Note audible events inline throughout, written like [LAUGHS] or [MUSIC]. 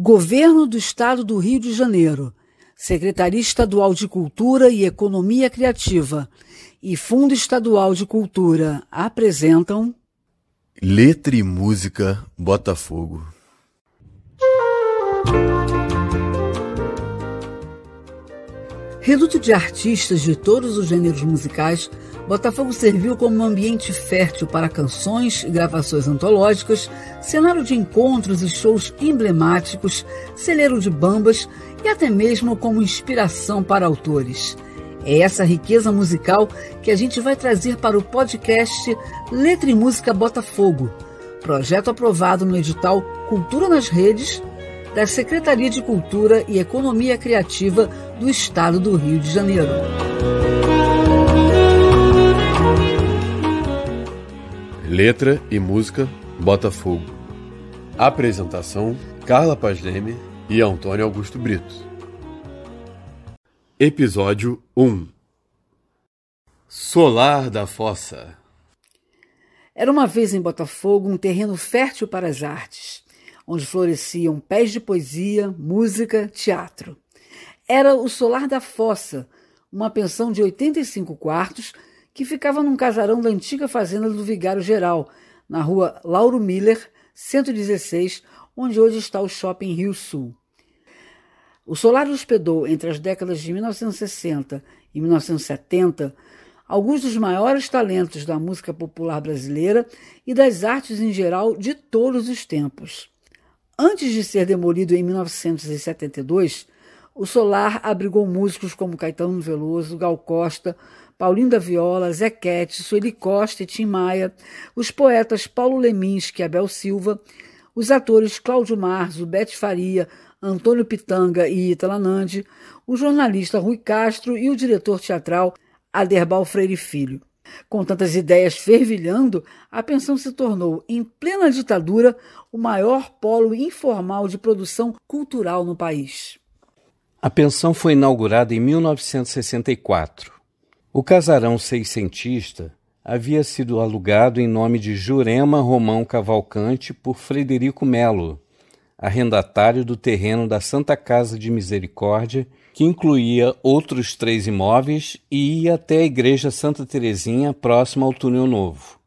Governo do Estado do Rio de Janeiro, Secretaria Estadual de Cultura e Economia Criativa e Fundo Estadual de Cultura apresentam Letra e Música Botafogo. Reduto de artistas de todos os gêneros musicais, Botafogo serviu como um ambiente fértil para canções e gravações antológicas, cenário de encontros e shows emblemáticos, celeiro de bambas e até mesmo como inspiração para autores. É essa riqueza musical que a gente vai trazer para o podcast Letra e Música Botafogo, projeto aprovado no edital Cultura nas Redes da Secretaria de Cultura e Economia Criativa do Estado do Rio de Janeiro. Letra e música Botafogo. Apresentação: Carla Paz Leme e Antônio Augusto Brito. Episódio 1 Solar da Fossa. Era uma vez em Botafogo um terreno fértil para as artes onde floresciam pés de poesia, música, teatro. Era o Solar da Fossa, uma pensão de 85 quartos que ficava num casarão da antiga fazenda do Vigário Geral, na rua Lauro Miller, 116, onde hoje está o Shopping Rio Sul. O Solar hospedou entre as décadas de 1960 e 1970 alguns dos maiores talentos da música popular brasileira e das artes em geral de todos os tempos. Antes de ser demolido em 1972, o solar abrigou músicos como Caetano Veloso, Gal Costa, Paulinho da Viola, Zequete, Sueli Costa e Tim Maia, os poetas Paulo Leminski e Abel Silva, os atores Cláudio Marzo, Bete Faria, Antônio Pitanga e Itala Nandi, o jornalista Rui Castro e o diretor teatral Aderbal Freire Filho. Com tantas ideias fervilhando, a pensão se tornou, em plena ditadura, o maior polo informal de produção cultural no país. A pensão foi inaugurada em 1964. O casarão seiscentista havia sido alugado em nome de Jurema Romão Cavalcante por Frederico Melo, arrendatário do terreno da Santa Casa de Misericórdia que incluía outros três imóveis e ia até a Igreja Santa Terezinha, próxima ao Túnel Novo.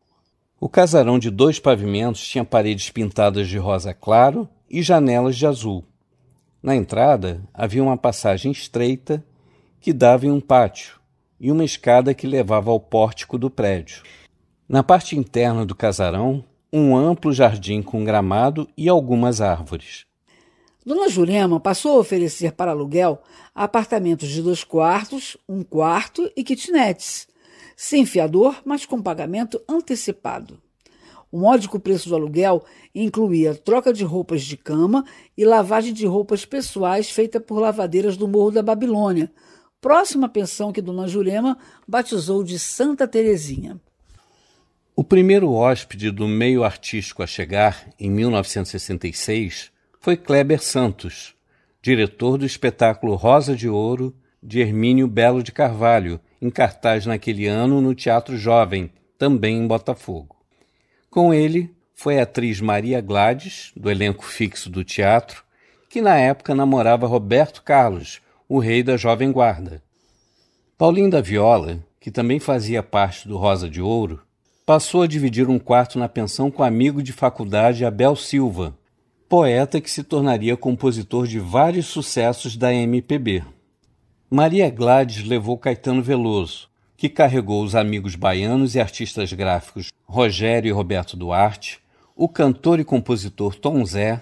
O casarão de dois pavimentos tinha paredes pintadas de rosa claro e janelas de azul. Na entrada havia uma passagem estreita que dava em um pátio e uma escada que levava ao pórtico do prédio. Na parte interna do casarão, um amplo jardim com gramado e algumas árvores. Dona Jurema passou a oferecer para aluguel apartamentos de dois quartos, um quarto e kitnets, sem fiador, mas com pagamento antecipado. O módico preço do aluguel incluía troca de roupas de cama e lavagem de roupas pessoais feita por lavadeiras do Morro da Babilônia, próxima pensão que Dona Jurema batizou de Santa Terezinha. O primeiro hóspede do meio artístico a chegar, em 1966, foi Kleber Santos, diretor do espetáculo Rosa de Ouro de Hermínio Belo de Carvalho, em cartaz naquele ano no Teatro Jovem, também em Botafogo. Com ele foi a atriz Maria Gladys, do elenco fixo do teatro, que na época namorava Roberto Carlos, o rei da Jovem Guarda. Paulinho da Viola, que também fazia parte do Rosa de Ouro, passou a dividir um quarto na pensão com amigo de faculdade Abel Silva, poeta que se tornaria compositor de vários sucessos da MPB. Maria Gladys levou Caetano Veloso, que carregou os amigos baianos e artistas gráficos Rogério e Roberto Duarte, o cantor e compositor Tom Zé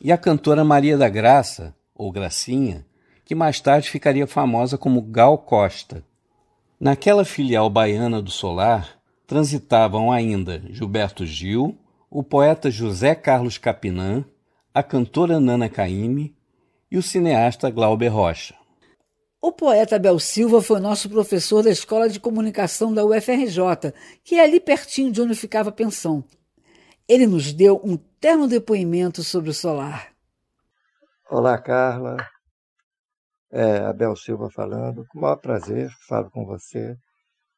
e a cantora Maria da Graça, ou Gracinha, que mais tarde ficaria famosa como Gal Costa. Naquela filial baiana do Solar transitavam ainda Gilberto Gil, o poeta José Carlos Capinã, a cantora Nana Caymmi e o cineasta Glauber Rocha. O poeta Abel Silva foi nosso professor da Escola de Comunicação da UFRJ, que é ali pertinho de onde ficava a pensão. Ele nos deu um terno depoimento sobre o solar. Olá, Carla. É, Abel Silva falando. Com o maior prazer, falo com você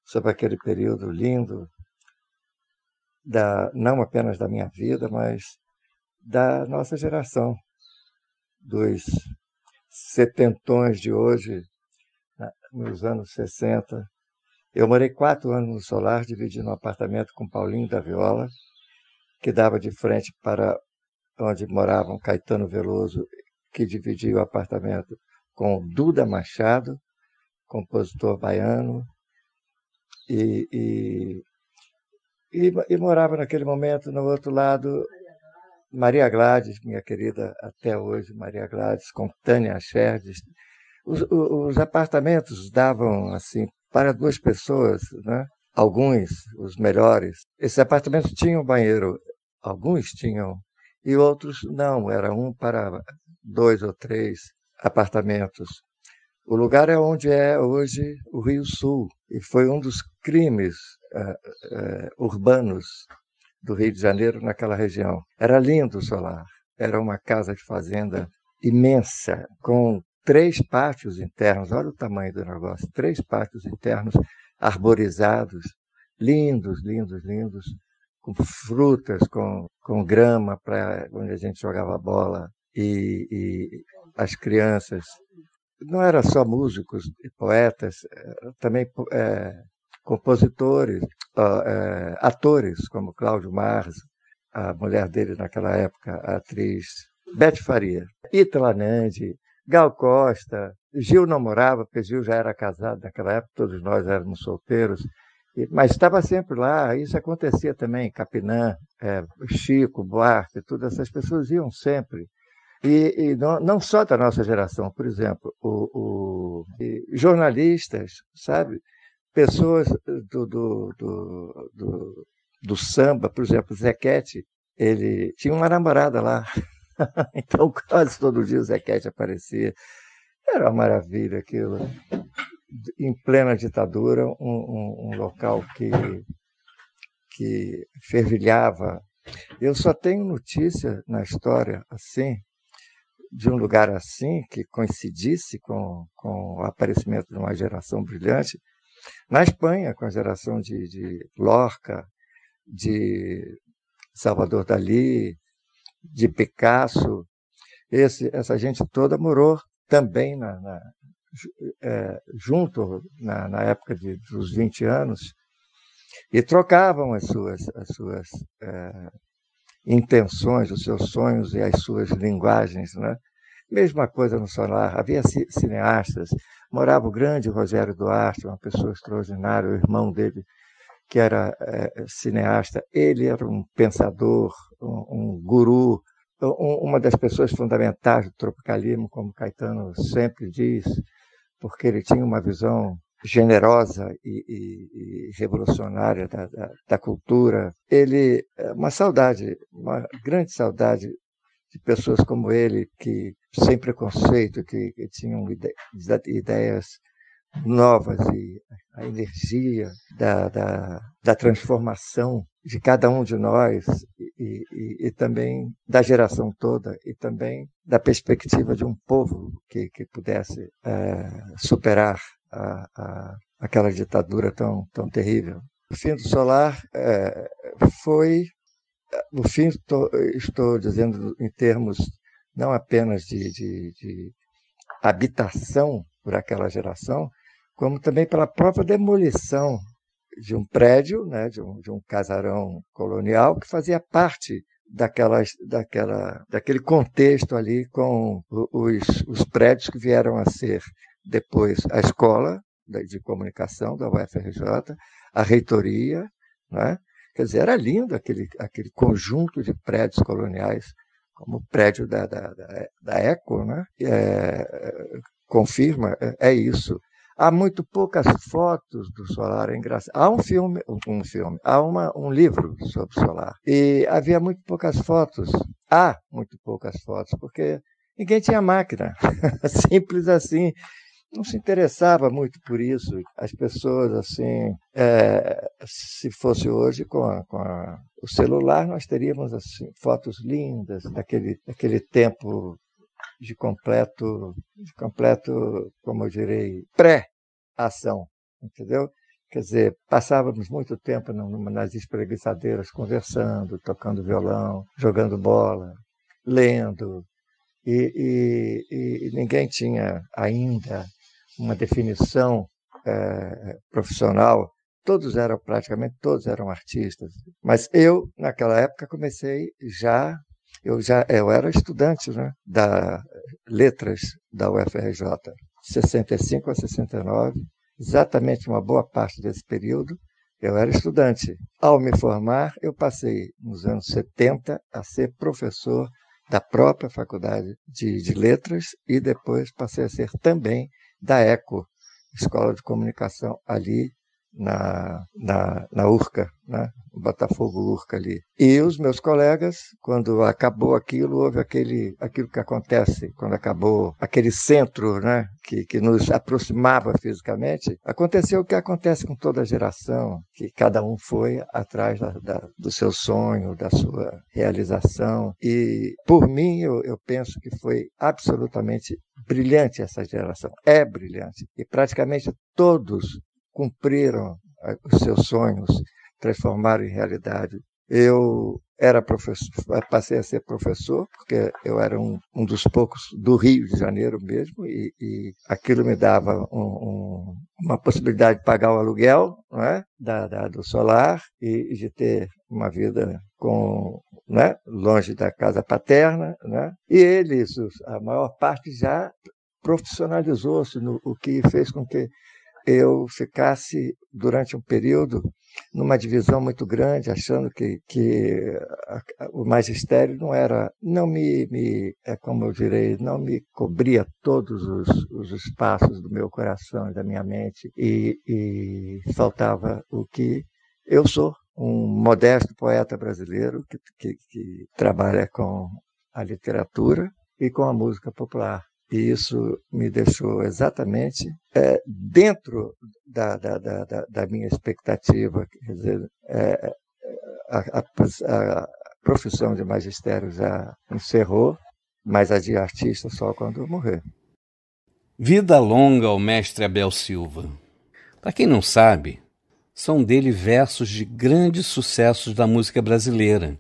sobre aquele período lindo, da, não apenas da minha vida, mas da nossa geração. dos setentões de hoje, nos anos 60. Eu morei quatro anos no Solar, dividindo um apartamento com Paulinho da Viola, que dava de frente para onde moravam Caetano Veloso, que dividia o apartamento com Duda Machado, compositor baiano, e, e, e, e morava naquele momento no outro lado Maria Gladys, minha querida até hoje, Maria Gladys, com Tânia Scherdes. Os, os, apartamentos davam assim para duas pessoas, né? alguns, os melhores. Esses apartamentos tinham banheiro, alguns tinham, e outros não, era um para dois ou três apartamentos. O lugar é onde é hoje o Rio Sul, e foi um dos crimes uh, uh, urbanos do Rio de Janeiro naquela região. Era lindo o solar. Era uma casa de fazenda imensa, com três pátios internos. Olha o tamanho do negócio: três pátios internos arborizados, lindos, lindos, lindos, com frutas, com, com grama para onde a gente jogava bola. E, e as crianças não eram só músicos e poetas, também é, compositores, uh, atores, como Cláudio Mars, a mulher dele naquela época, a atriz Beth Faria, Ítala Nandi, Gal Costa, Gil não morava, porque Gil já era casado naquela época, todos nós éramos solteiros, mas estava sempre lá, isso acontecia também, Capinã, é, Chico, Buarque, todas essas pessoas iam sempre. E, e não, não, só da nossa geração, por exemplo, o, o jornalistas, sabe? pessoas do, do, do, do, do samba, por exemplo, Zequete, ele tinha uma namorada lá. [LAUGHS] então, quase todo dia o Zequete aparecia. Era uma maravilha aquilo. Em plena ditadura, um, um, um local que, que fervilhava. Eu só tenho notícia na história assim, de um lugar assim, que coincidisse com, com o aparecimento de uma geração brilhante, na Espanha, com a geração de, de Lorca, de Salvador Dalí, de Picasso, esse, essa gente toda morou também na, na, é, junto na, na, época de, dos 20 anos e trocavam as suas, as suas é, intenções, os seus sonhos e as suas linguagens. Né? Mesma coisa no Solar, havia cineastas, morava o grande Rogério Duarte, uma pessoa extraordinária, o irmão dele, que era é, cineasta. Ele era um pensador, um, um guru, um, uma das pessoas fundamentais do tropicalismo, como Caetano sempre diz, porque ele tinha uma visão generosa e, e, e revolucionária da, da, da, cultura. Ele, é uma saudade, uma grande saudade de pessoas como ele, que sem preconceito, que, que tinham ide ideias novas e a energia da, da, da, transformação de cada um de nós e, e, e, também da geração toda e também da perspectiva de um povo que, que pudesse é, superar a, a, aquela ditadura tão, tão terrível. O fim do solar é, foi no fim, estou, estou dizendo em termos não apenas de, de, de, habitação por aquela geração, como também pela própria demolição de um prédio, né, de, um, de um casarão colonial que fazia parte daquela, daquela, daquele contexto ali com os, os prédios que vieram a ser depois a escola de comunicação da UFRJ, a reitoria, né, Quer dizer, era lindo aquele, aquele conjunto de prédios coloniais, como o prédio da, da, da, da ECO, né? É, confirma, é, é, isso. Há muito poucas fotos do solar, é engraçado. Há um filme, um filme, há uma, um livro sobre o solar. E havia muito poucas fotos. Há muito poucas fotos, porque ninguém tinha máquina. [LAUGHS] Simples assim não se interessava muito por isso. As pessoas, assim, é, se fosse hoje com, a, com a, o celular, nós teríamos assim, fotos lindas daquele, daquele tempo de completo, de completo, como eu direi, pré-ação, entendeu? Quer dizer, passávamos muito tempo nas espreguiçadeiras conversando, tocando violão, jogando bola, lendo, e, e, e ninguém tinha ainda uma definição é, profissional. Todos eram, praticamente todos eram artistas. Mas eu, naquela época, comecei já eu já eu era estudante né, da letras da UFRJ, 65 a 69, exatamente uma boa parte desse período eu era estudante. Ao me formar, eu passei nos anos 70 a ser professor da própria faculdade de, de letras e depois passei a ser também da ECO, Escola de Comunicação ali na, na, na Urca, né? Botafogo Urca ali. E os meus colegas, quando acabou aquilo, houve aquele, aquilo que acontece quando acabou aquele centro né? que, que nos aproximava fisicamente, aconteceu o que acontece com toda geração, que cada um foi atrás da, da, do seu sonho, da sua realização. E, por mim, eu, eu penso que foi absolutamente brilhante essa geração. É brilhante. E praticamente todos cumpriram os seus sonhos, transformaram em realidade. Eu era professor, passei a ser professor, porque eu era um, um dos poucos do Rio de Janeiro mesmo, e, e aquilo me dava um, um, uma possibilidade de pagar o aluguel é? da, da, do solar e, de ter uma vida com, né? longe da casa paterna. Né? E eles, a maior parte, já profissionalizou-se, o que fez com que eu ficasse durante um período numa divisão muito grande, achando que, que o magistério não era, não me, me, é como eu direi, não me cobria todos os, os espaços do meu coração e da minha mente e, e faltava o que eu sou, um modesto poeta brasileiro que, que, que trabalha com a literatura e com a música popular. E isso me deixou exatamente é, dentro da, da, da, da, minha expectativa. Quer dizer, é, a, a, a, profissão de magistério já encerrou, mas a de artista só quando morrer. Vida longa ao mestre Abel Silva. Para quem não sabe, são dele versos de grandes sucessos da música brasileira,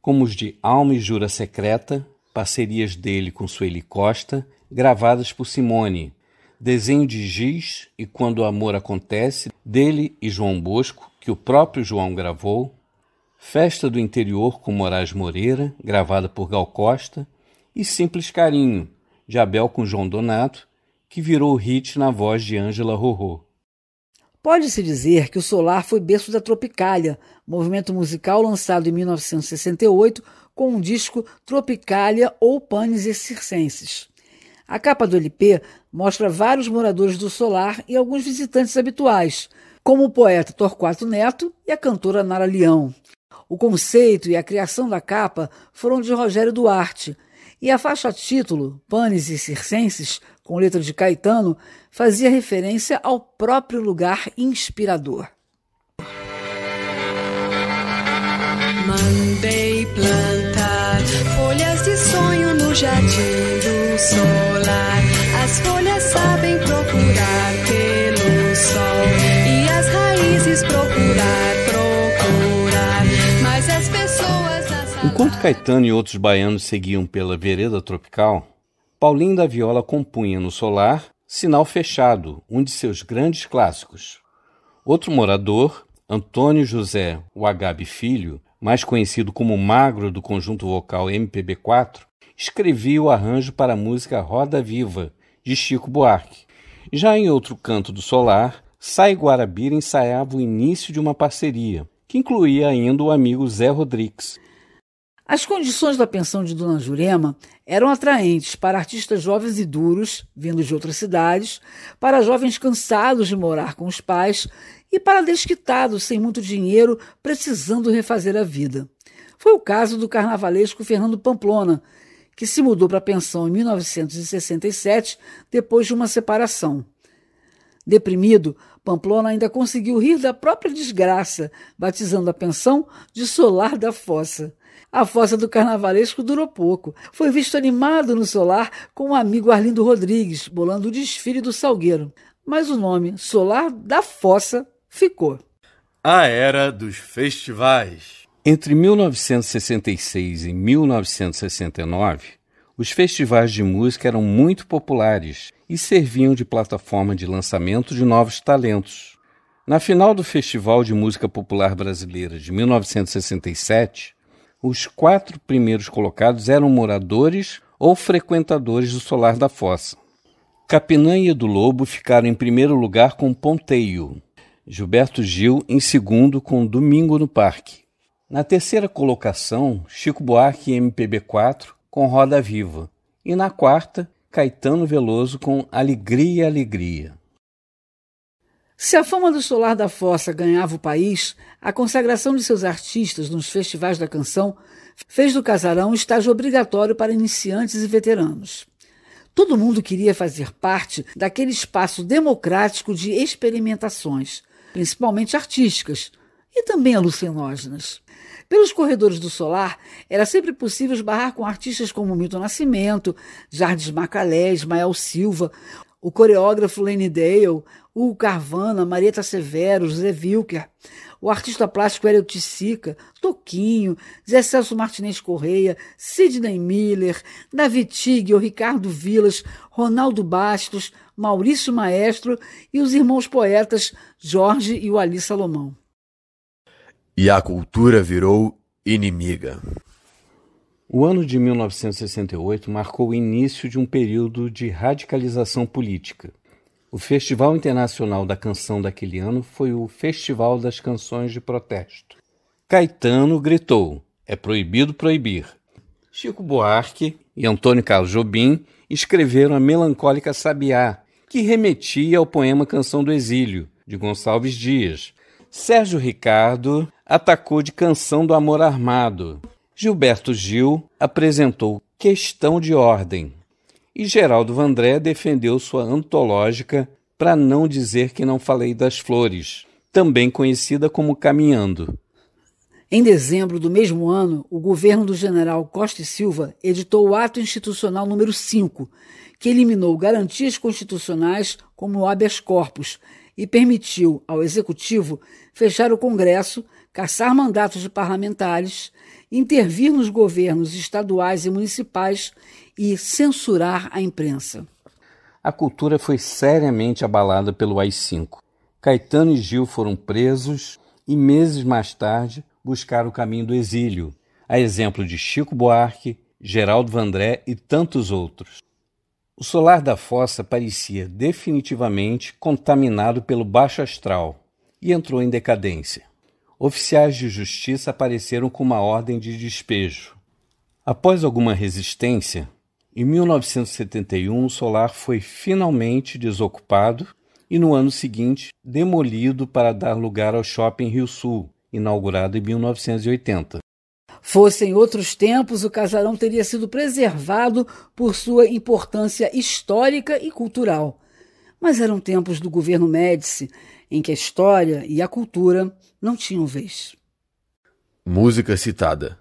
como os de Alma e Jura Secreta, parcerias dele com Sueli Costa, gravadas por Simone, desenho de Giz e Quando o Amor Acontece, dele e João Bosco, que o próprio João gravou, Festa do Interior com Moraes Moreira, gravada por Gal Costa, e Simples Carinho, de Abel com João Donato, que virou hit na voz de Ângela Rorô. Pode-se dizer que o Solar foi berço da Tropicália, movimento musical lançado em 1968 com um disco Tropicália ou Panes e Circenses. A capa do LP mostra vários moradores do solar e alguns visitantes habituais, como o poeta Torquato Neto e a cantora Nara Leão. O conceito e a criação da capa foram de Rogério Duarte, e a faixa título, Panes e Circenses, com letra de Caetano, fazia referência ao próprio lugar inspirador. Mandei no jardim do solar. As folhas sabem procurar pelo sol e as raízes procurar, procurar. Mas as pessoas. Enquanto Caetano e outros baianos seguiam pela vereda tropical, Paulinho da Viola compunha no solar Sinal Fechado, um de seus grandes clássicos. Outro morador, Antônio José Wagabe Filho, mais conhecido como Magro do conjunto vocal MPB4, escrevia o arranjo para a música Roda Viva, de Chico Buarque. Já em outro canto do solar, Sai Guarabira ensaiava o início de uma parceria, que incluía ainda o amigo Zé Rodrigues. As condições da pensão de Dona Jurema eram atraentes para artistas jovens e duros, vindos de outras cidades, para jovens cansados de morar com os pais e para desquitados sem muito dinheiro, precisando refazer a vida. Foi o caso do carnavalesco Fernando Pamplona, que se mudou para a pensão em 1967 depois de uma separação. Deprimido, Pamplona ainda conseguiu rir da própria desgraça, batizando a pensão de Solar da Fossa. A fossa do carnavalesco durou pouco. Foi visto animado no solar com o amigo Arlindo Rodrigues, bolando o desfile do Salgueiro. Mas o nome Solar da Fossa ficou. A era dos festivais. Entre 1966 e 1969, os festivais de música eram muito populares e serviam de plataforma de lançamento de novos talentos. Na final do Festival de Música Popular Brasileira de 1967, os quatro primeiros colocados eram moradores ou frequentadores do Solar da Fossa. Capinã e Edu Lobo ficaram em primeiro lugar com Ponteio, Gilberto Gil em segundo com Domingo no Parque. Na terceira colocação, Chico Buarque e MPB4 com Roda Viva. E na quarta, Caetano Veloso com Alegria, Alegria. Se a fama do Solar da Fossa ganhava o país, a consagração de seus artistas nos festivais da canção fez do casarão estágio obrigatório para iniciantes e veteranos. Todo mundo queria fazer parte daquele espaço democrático de experimentações, principalmente artísticas e também alucinógenas. Pelos corredores do Solar, era sempre possível esbarrar com artistas como Milton Nascimento, Jardim Macalé, Ismael Silva, o coreógrafo Lenny Dale, Hugo Carvana, Marieta Severo, José Wilker, o artista plástico Hélio Tissica, Toquinho, Zé Celso Martinez Correia, Sidney Miller, David Tigre, Ricardo Vilas, Ronaldo Bastos, Maurício Maestro e os irmãos poetas Jorge e o Ali Salomão. E a cultura virou inimiga. O ano de 1968 marcou o início de um período de radicalização política. O Festival Internacional da Canção daquele ano foi o Festival das Canções de Protesto. Caetano gritou: é proibido proibir. Chico Buarque e Antônio Carlos Jobim escreveram a melancólica Sabiá, que remetia ao poema Canção do Exílio, de Gonçalves Dias. Sérgio Ricardo atacou de Canção do Amor Armado. Gilberto Gil apresentou Questão de Ordem. E Geraldo Vandré defendeu sua antológica Para Não Dizer Que Não Falei das Flores, também conhecida como Caminhando. Em dezembro do mesmo ano, o governo do general Costa e Silva editou o Ato Institucional número 5, que eliminou garantias constitucionais como o habeas corpus e permitiu ao executivo fechar o Congresso caçar mandatos de parlamentares, intervir nos governos estaduais e municipais e censurar a imprensa. A cultura foi seriamente abalada pelo AI-5. Caetano e Gil foram presos e, meses mais tarde, buscaram o caminho do exílio, a exemplo de Chico Buarque, Geraldo Vandré e tantos outros. O solar da fossa parecia definitivamente contaminado pelo baixo astral e entrou em decadência oficiais de justiça apareceram com uma ordem de despejo. Após alguma resistência, em 1971 o solar foi finalmente desocupado e no ano seguinte demolido para dar lugar ao Shopping Rio Sul, inaugurado em 1980. Fossem outros tempos, o casarão teria sido preservado por sua importância histórica e cultural. Mas eram tempos do governo Médici, em que a história e a cultura não tinham vez. Música citada: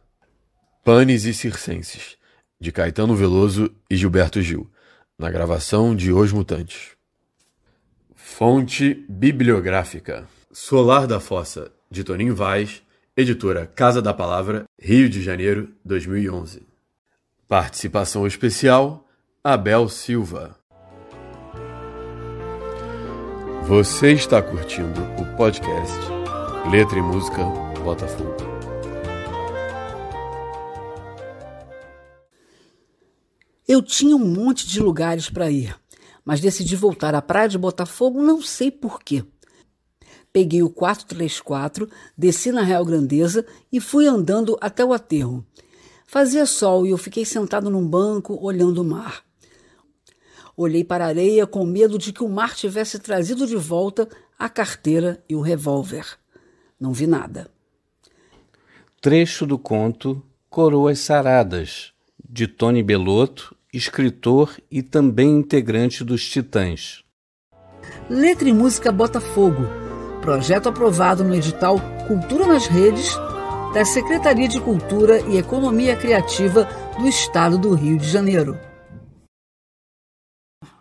Panes e Circenses, de Caetano Veloso e Gilberto Gil, na gravação de Os Mutantes. Fonte bibliográfica: Solar da Fossa, de Toninho Vaz, editora Casa da Palavra, Rio de Janeiro, 2011. Participação especial: Abel Silva. Você está curtindo o podcast Letra e Música Botafogo. Eu tinha um monte de lugares para ir, mas decidi voltar à praia de Botafogo não sei porquê. Peguei o 434, desci na Real Grandeza e fui andando até o aterro. Fazia sol e eu fiquei sentado num banco olhando o mar. Olhei para a areia com medo de que o mar tivesse trazido de volta a carteira e o revólver. Não vi nada. Trecho do conto Coroas Saradas, de Tony Belotto, escritor e também integrante dos Titãs. Letra e Música Botafogo, projeto aprovado no edital Cultura nas Redes da Secretaria de Cultura e Economia Criativa do Estado do Rio de Janeiro.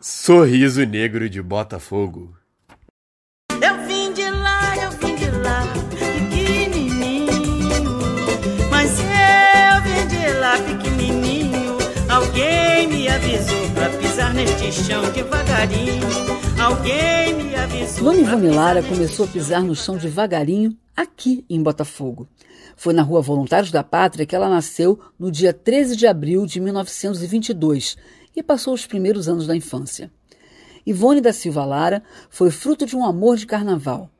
Sorriso Negro de Botafogo. Pisar neste chão devagarinho. Alguém me avisou. Ivone Lara começou a pisar no chão devagarinho aqui em Botafogo. Foi na Rua Voluntários da Pátria que ela nasceu no dia 13 de abril de 1922 e passou os primeiros anos da infância. Ivone da Silva Lara foi fruto de um amor de carnaval.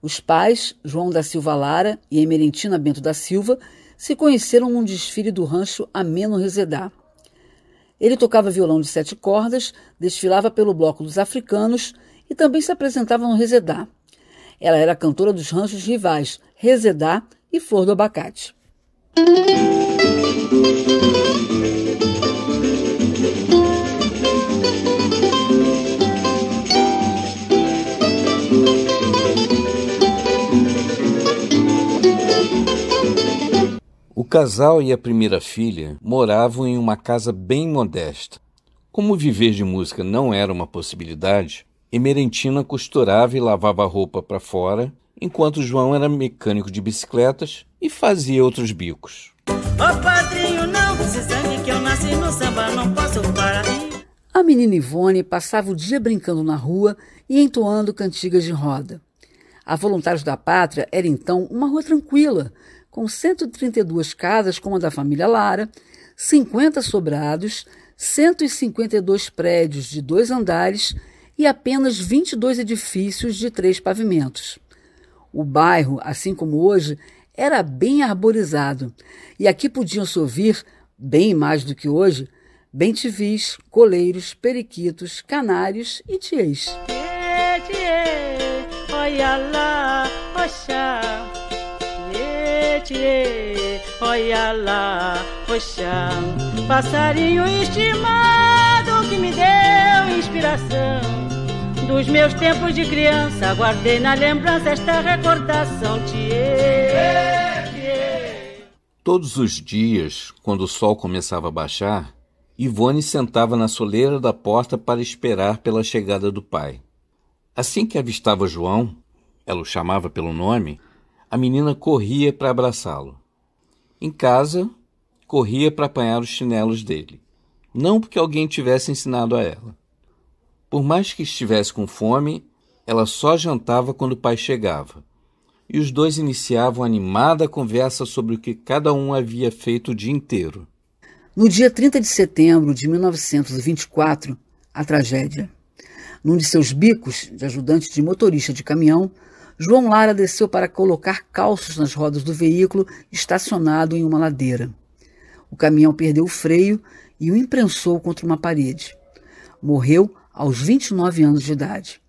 Os pais, João da Silva Lara e Emerentina Bento da Silva, se conheceram num desfile do rancho Ameno Resedá. Ele tocava violão de sete cordas, desfilava pelo bloco dos africanos e também se apresentava no Resedá. Ela era cantora dos ranchos rivais Resedá e Flor do Abacate. O casal e a primeira filha moravam em uma casa bem modesta. Como viver de música não era uma possibilidade, Emerentina costurava e lavava roupa para fora, enquanto João era mecânico de bicicletas e fazia outros bicos. Oh, padrinho, não sangue que eu nasci no samba, não posso parar. A menina Ivone passava o dia brincando na rua e entoando cantigas de roda. A Voluntários da Pátria era então uma rua tranquila, com 132 casas como a da família Lara, 50 sobrados, 152 prédios de dois andares e apenas 22 edifícios de três pavimentos. O bairro, assim como hoje, era bem arborizado e aqui podiam-se ouvir, bem mais do que hoje, bentivis, coleiros, periquitos, canários e tiês. Olha lá, oxa tchê, olha lá, poxa, passarinho estimado que me deu inspiração. Dos meus tempos de criança, guardei na lembrança esta recordação, tchê. Todos os dias, quando o sol começava a baixar, Ivone sentava na soleira da porta para esperar pela chegada do pai. Assim que avistava João, ela o chamava pelo nome, a menina corria para abraçá-lo. Em casa, corria para apanhar os chinelos dele. Não porque alguém tivesse ensinado a ela. Por mais que estivesse com fome, ela só jantava quando o pai chegava. E os dois iniciavam animada conversa sobre o que cada um havia feito o dia inteiro. No dia 30 de setembro de 1924, a tragédia. Num de seus bicos de ajudante de motorista de caminhão, João Lara desceu para colocar calços nas rodas do veículo estacionado em uma ladeira. O caminhão perdeu o freio e o imprensou contra uma parede. Morreu aos 29 anos de idade.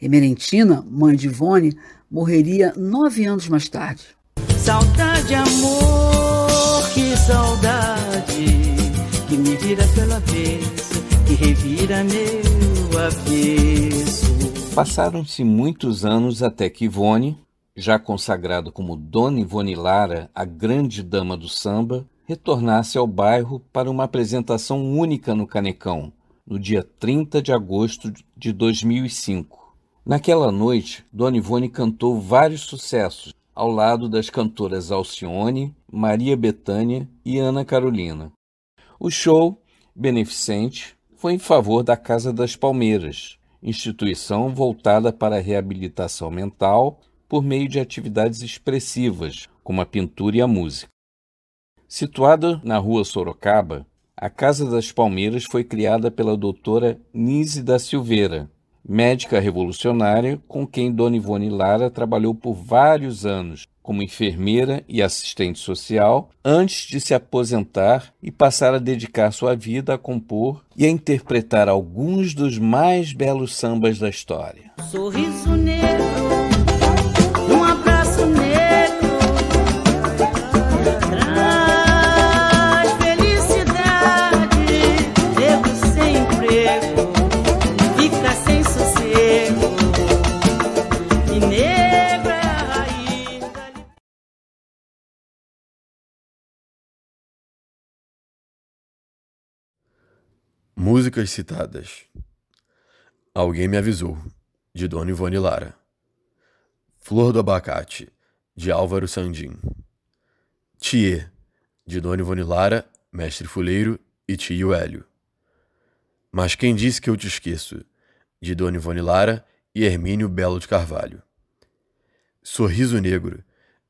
Emerentina, mãe de Ivone, morreria nove anos mais tarde. Saudade, amor, que saudade que me vira pela vez, que revira meu avesso. Passaram-se muitos anos até que Ivone, já consagrada como Dona Ivone Lara, a grande dama do samba, retornasse ao bairro para uma apresentação única no Canecão, no dia 30 de agosto de 2005. Naquela noite, Dona Ivone cantou vários sucessos, ao lado das cantoras Alcione, Maria Bethânia e Ana Carolina. O show, beneficente, foi em favor da Casa das Palmeiras, instituição voltada para a reabilitação mental por meio de atividades expressivas, como a pintura e a música. Situada na rua Sorocaba, a Casa das Palmeiras foi criada pela doutora Nise da Silveira, médica revolucionária com quem Dona Ivone Lara trabalhou por vários anos como enfermeira e assistente social antes de se aposentar e passar a dedicar sua vida a compor e a interpretar alguns dos mais belos sambas da história. Sorriso negro Músicas citadas. Alguém me avisou, de Dona Ivone Lara. Flor do Abacate, de Álvaro Sandim. Thier, de Dona Ivone Lara, Mestre Fuleiro e Tio Hélio. Mas quem disse que eu te esqueço? De Dona Ivone Lara e Hermínio Belo de Carvalho. Sorriso Negro,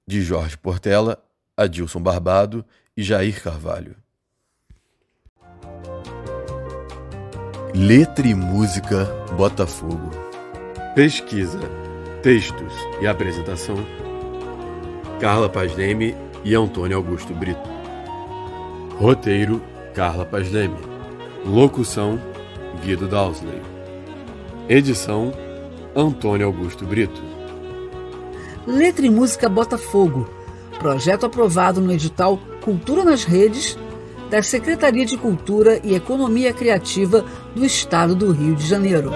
de Jorge Portela, Adilson Barbado e Jair Carvalho. Letra e Música Botafogo. Pesquisa, textos e apresentação: Carla Paz Leme e Antônio Augusto Brito. Roteiro: Carla Paz Leme. Locução: Guido Dowsley. Edição: Antônio Augusto Brito. Letra e Música Botafogo. Projeto aprovado no edital Cultura nas Redes da Secretaria de Cultura e Economia Criativa do Estado do Rio de Janeiro.